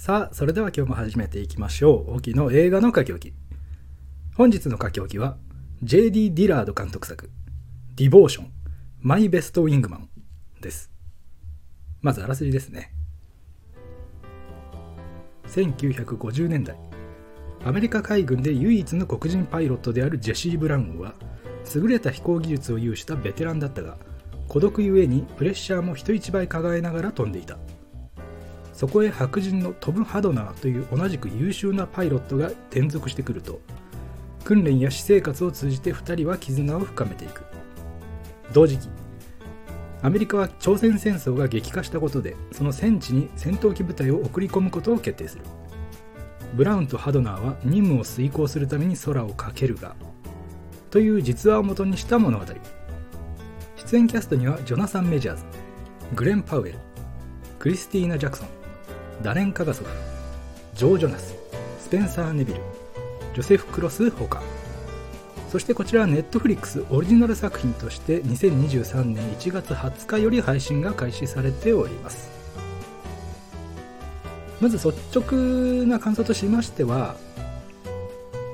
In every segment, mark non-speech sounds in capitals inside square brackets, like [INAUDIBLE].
さあそれでは今日も始めていきましょう。沖の映画の書き置き。本日の書き置きは J.D. ディラード監督作「ディボーションマイ・ベスト・ウィングマン」です。まずあらすじですね。1950年代アメリカ海軍で唯一の黒人パイロットであるジェシー・ブラウンは優れた飛行技術を有したベテランだったが孤独ゆえにプレッシャーも人一倍抱えながら飛んでいた。そこへ白人のトム・ハドナーという同じく優秀なパイロットが転属してくると訓練や私生活を通じて2人は絆を深めていく。同時期アメリカは朝鮮戦争が激化したことでその戦地に戦闘機部隊を送り込むことを決定する。ブラウンとハドナーは任務を遂行するために空をかけるがという実話をもとにした物語。出演キャストにはジョナサン・メジャーズグレン・パウエルクリスティーナ・ジャクソンダレン・カガソフジョー・ジョナススペンサー・ネビルジョセフ・クロスほかそしてこちらはネットフリックスオリジナル作品として2023年1月20日より配信が開始されております。まず率直な感想としましては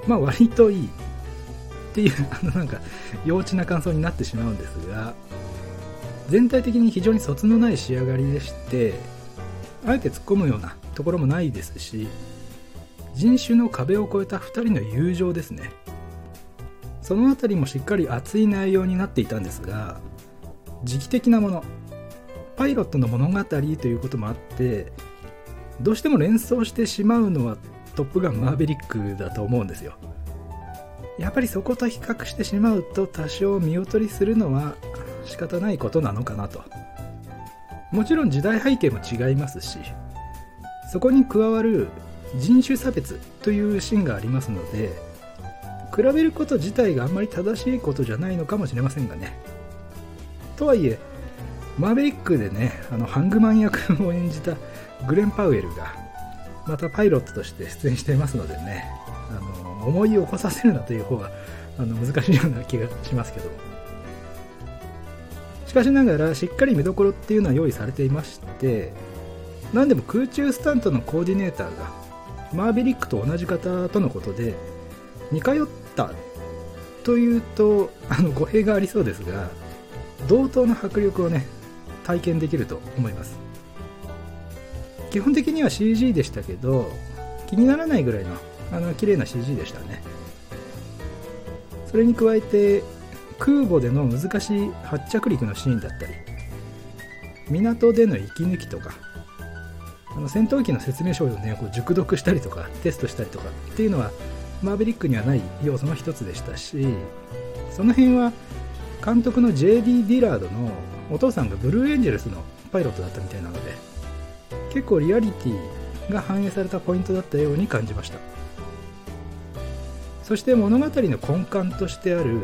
まあ割といいっていう [LAUGHS] あのなんか幼稚な感想になってしまうんですが全体的に非常にそつのない仕上がりでしてあえて突っ込むようなところもないですし人種の壁を越えた2人の友情ですね。その辺りもしっかり熱い内容になっていたんですが時期的なものパイロットの物語ということもあってどうしても連想してしまうのはトップガンマーヴェリックだと思うんですよ。やっぱりそこと比較してしまうと多少見劣りするのは仕方ないことなのかなと。もちろん時代背景も違いますしそこに加わる人種差別というシーンがありますので比べること自体があんまり正しいことじゃないのかもしれませんがね。とはいえマーベリックでねあのハングマン役を演じたグレン・パウエルがまたパイロットとして出演していますのでねあの思い起こさせるなという方があの難しいような気がしますけどしかしながらしっかり見どころっていうのは用意されていまして何でも空中スタントのコーディネーターがマーベリックと同じ方とのことで似通ったというとあの語弊がありそうですが同等の迫力をね体験できると思います。基本的には CG でしたけど気にならないぐらいのあの綺麗な CG でしたね。それに加えて空母での難しい発着陸のシーンだったり港での息抜きとかあの戦闘機の説明書をねこう熟読したりとかテストしたりとかっていうのはマーベリックにはない要素の一つでしたしその辺は監督の J.D. ディラードのお父さんがブルーエンジェルスのパイロットだったみたいなので結構リアリティが反映されたポイントだったように感じましたそして物語の根幹としてある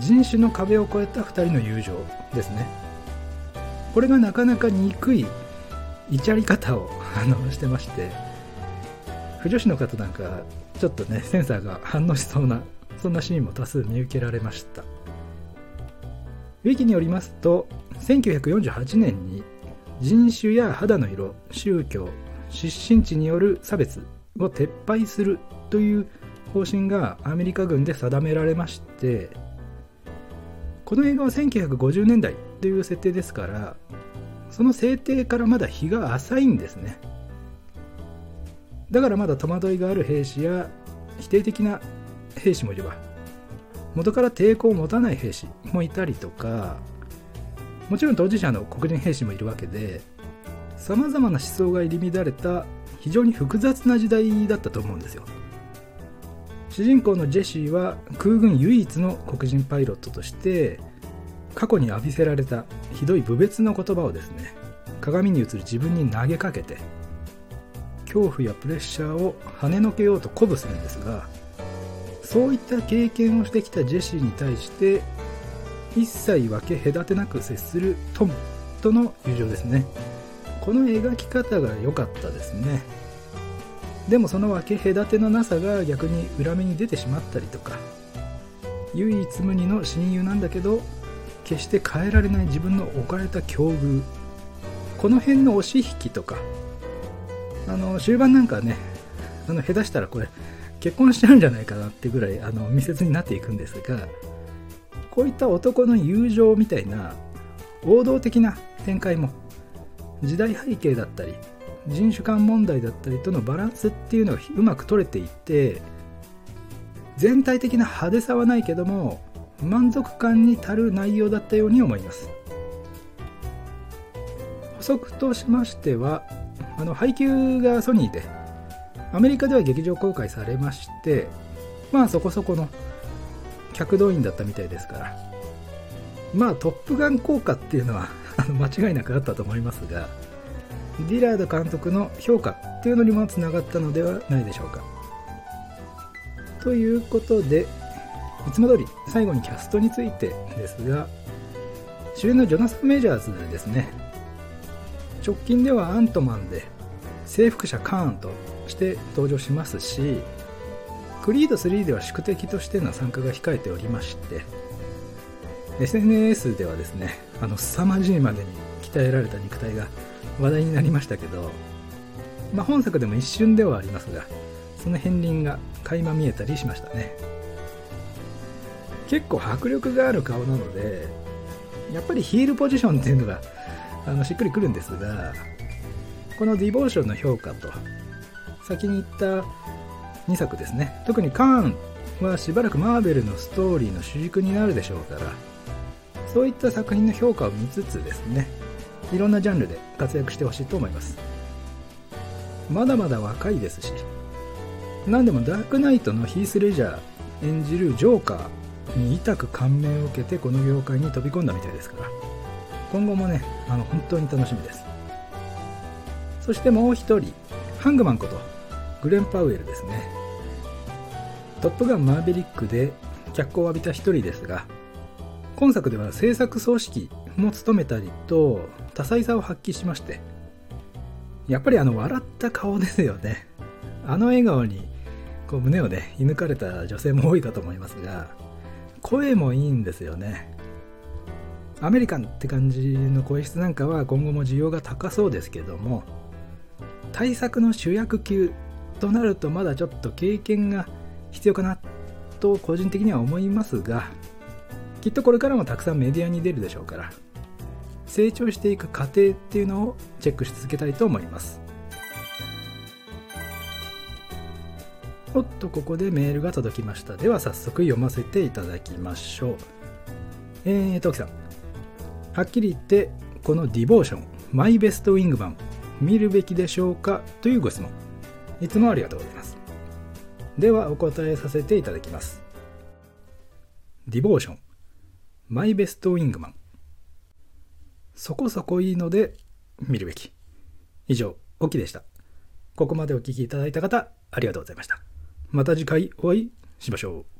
人種の壁を越えた2人の友情ですね。これがなかなか憎いいちゃり方をあのしてまして不女子の方なんかちょっとねセンサーが反応しそうなそんなシーンも多数見受けられました。ウィキによりますと1948年に人種や肌の色宗教出身地による差別を撤廃するという方針がアメリカ軍で定められましてこの映画は1950年代という設定ですからその制定からまだ日が浅いんですね。だからまだ戸惑いがある兵士や否定的な兵士もいれば元から抵抗を持たない兵士もいたりとかもちろん当事者の黒人兵士もいるわけでさまざまな思想が入り乱れた非常に複雑な時代だったと思うんですよ。主人公のジェシーは空軍唯一の黒人パイロットとして過去に浴びせられたひどい侮蔑の言葉をですね鏡に映る自分に投げかけて恐怖やプレッシャーを跳ねのけようと鼓舞するんですがそういった経験をしてきたジェシーに対して一切分け隔てなく接するトムとの友情ですね。この描き方が良かったですね。でもその分け隔てのなさが逆に裏目に出てしまったりとか唯一無二の親友なんだけど決して変えられない自分の置かれた境遇この辺の押し引きとかあの終盤なんかねあの下手したらこれ結婚しちゃうんじゃないかなってぐらいあの密接になっていくんですがこういった男の友情みたいな王道的な展開も時代背景だったり人種間問題だったりとのバランスっていうのがうまく取れていて全体的な派手さはないけども満足感に足る内容だったように思います。補足としましてはあの配給がソニーでアメリカでは劇場公開されましてまあそこそこの客動員だったみたいですからまあトップガン効果っていうのは間違いなくあったと思いますがディラード監督の評価っていうのにもつながったのではないでしょうか。ということでいつも通り最後にキャストについてですが主演のジョナサン・メジャーズですね。直近ではアントマンで征服者カーンとして登場しますしクリード3では宿敵としての参加が控えておりまして SNS ではですねあの凄まじいまでに鍛えられた肉体が話題になりましたけど、まあ、本作でも一瞬ではありますがその片鱗が垣間見えたりしましたね。結構迫力がある顔なのでやっぱりヒールポジションっていうのがあのしっくりくるんですがこのディボーションの評価と先に言った2作ですね。特にカーンはしばらくマーベルのストーリーの主軸になるでしょうからそういった作品の評価を見つつですねいろんなジャンルで活躍してほしいと思います。まだまだ若いですし何でもダークナイトのヒース・レジャー演じるジョーカーに痛く感銘を受けてこの業界に飛び込んだみたいですから今後もねあの本当に楽しみです。そしてもう一人ハングマンことグレン・パウエルですね。トップガンマーヴェリックで脚光を浴びた一人ですが今作では制作総指揮も務めたりと多彩さを発揮しましてやっぱりあの笑った顔ですよね。[LAUGHS] あの笑顔にこう胸をね射抜かれた女性も多いかと思いますが声もいいんですよね。アメリカンって感じの声質なんかは今後も需要が高そうですけども対策の主役級となるとまだちょっと経験が必要かなと個人的には思いますがきっとこれからもたくさんメディアに出るでしょうから成長していく過程っていうのをチェックし続けたいと思います。おっとここでメールが届きました。では早速読ませていただきましょう。えー、トキさん。はっきり言ってこのディボーションマイベストウィングマン見るべきでしょうかというご質問。いつもありがとうございます。ではお答えさせていただきます。ディボーションマイベストウィングマン。そこそこいいので見るべき。以上、オキでした。ここまでお聴きいただいた方、ありがとうございました。また次回お会いしましょう。